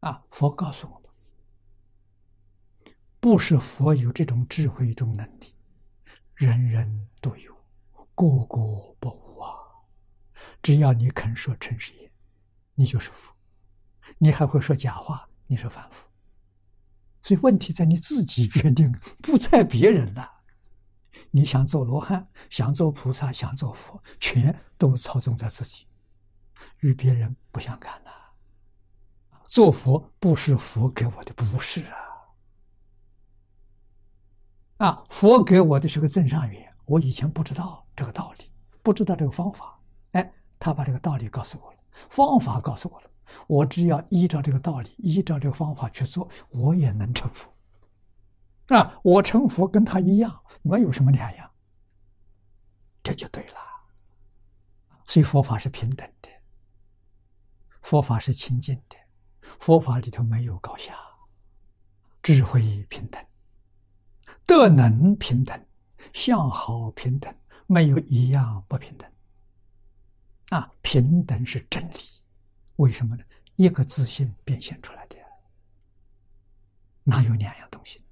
啊，佛告诉我们，不是佛有这种智慧、这种能力，人人都有，个个不无啊。只要你肯说诚实言，你就是佛；你还会说假话，你是凡夫。所以问题在你自己决定，不在别人呐。你想做罗汉，想做菩萨，想做佛，全都操纵在自己，与别人不相干呐。做佛不是佛给我的，不是啊。啊，佛给我的是个正上缘，我以前不知道这个道理，不知道这个方法，哎，他把这个道理告诉我了，方法告诉我了，我只要依照这个道理，依照这个方法去做，我也能成佛。啊，我成佛跟他一样，没有什么两样，这就对了。所以佛法是平等的，佛法是清净的。佛法里头没有高下，智慧平等，德能平等，相好平等，没有一样不平等。啊，平等是真理，为什么呢？一个自信变现出来的，哪有两样东西？